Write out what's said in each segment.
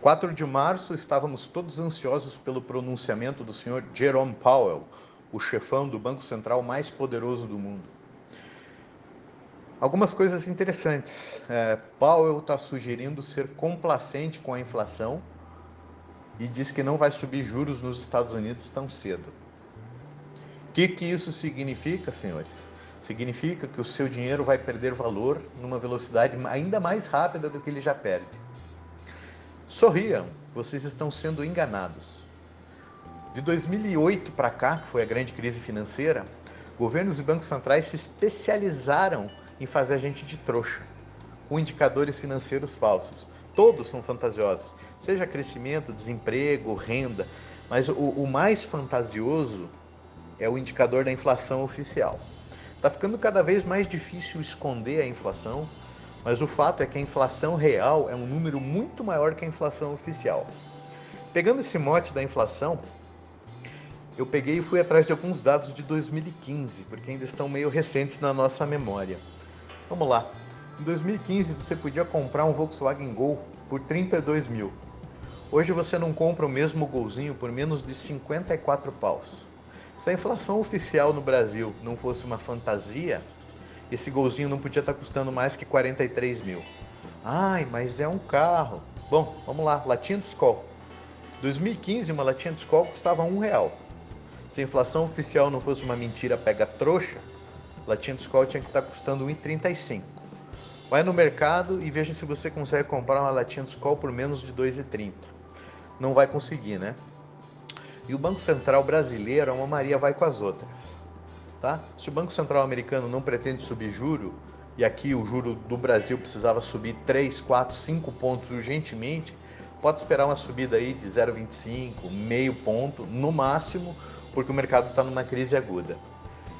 4 de março, estávamos todos ansiosos pelo pronunciamento do senhor Jerome Powell, o chefão do Banco Central mais poderoso do mundo. Algumas coisas interessantes. É, Powell está sugerindo ser complacente com a inflação e diz que não vai subir juros nos Estados Unidos tão cedo. O que, que isso significa, senhores? Significa que o seu dinheiro vai perder valor numa velocidade ainda mais rápida do que ele já perde. Sorriam, vocês estão sendo enganados. De 2008 para cá, que foi a grande crise financeira, governos e bancos centrais se especializaram em fazer a gente de trouxa, com indicadores financeiros falsos. Todos são fantasiosos, seja crescimento, desemprego, renda, mas o, o mais fantasioso é o indicador da inflação oficial. Está ficando cada vez mais difícil esconder a inflação, mas o fato é que a inflação real é um número muito maior que a inflação oficial. Pegando esse mote da inflação, eu peguei e fui atrás de alguns dados de 2015, porque ainda estão meio recentes na nossa memória. Vamos lá. Em 2015 você podia comprar um Volkswagen Gol por 32 mil. Hoje você não compra o mesmo golzinho por menos de 54 paus. Se a inflação oficial no Brasil não fosse uma fantasia, esse golzinho não podia estar custando mais que 43 mil. Ai, mas é um carro. Bom, vamos lá, latinha de Skol. 2015, uma latinha de Skol custava um real. Se a inflação oficial não fosse uma mentira pega trouxa, latinha de Skol tinha que estar custando 1,35. Vai no mercado e veja se você consegue comprar uma latinha de Skol por menos de 2,30. Não vai conseguir, né? E o Banco Central brasileiro, é uma Maria vai com as outras. Tá? Se o Banco Central americano não pretende subir juro, e aqui o juro do Brasil precisava subir 3, 4, 5 pontos urgentemente, pode esperar uma subida aí de 0,25, meio ponto, no máximo, porque o mercado está numa crise aguda.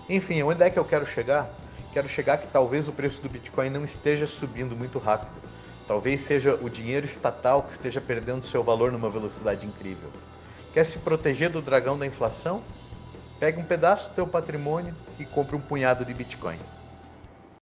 Enfim, onde é que eu quero chegar? Quero chegar que talvez o preço do Bitcoin não esteja subindo muito rápido. Talvez seja o dinheiro estatal que esteja perdendo seu valor numa velocidade incrível. Quer se proteger do dragão da inflação? Pegue um pedaço do teu patrimônio e compre um punhado de Bitcoin.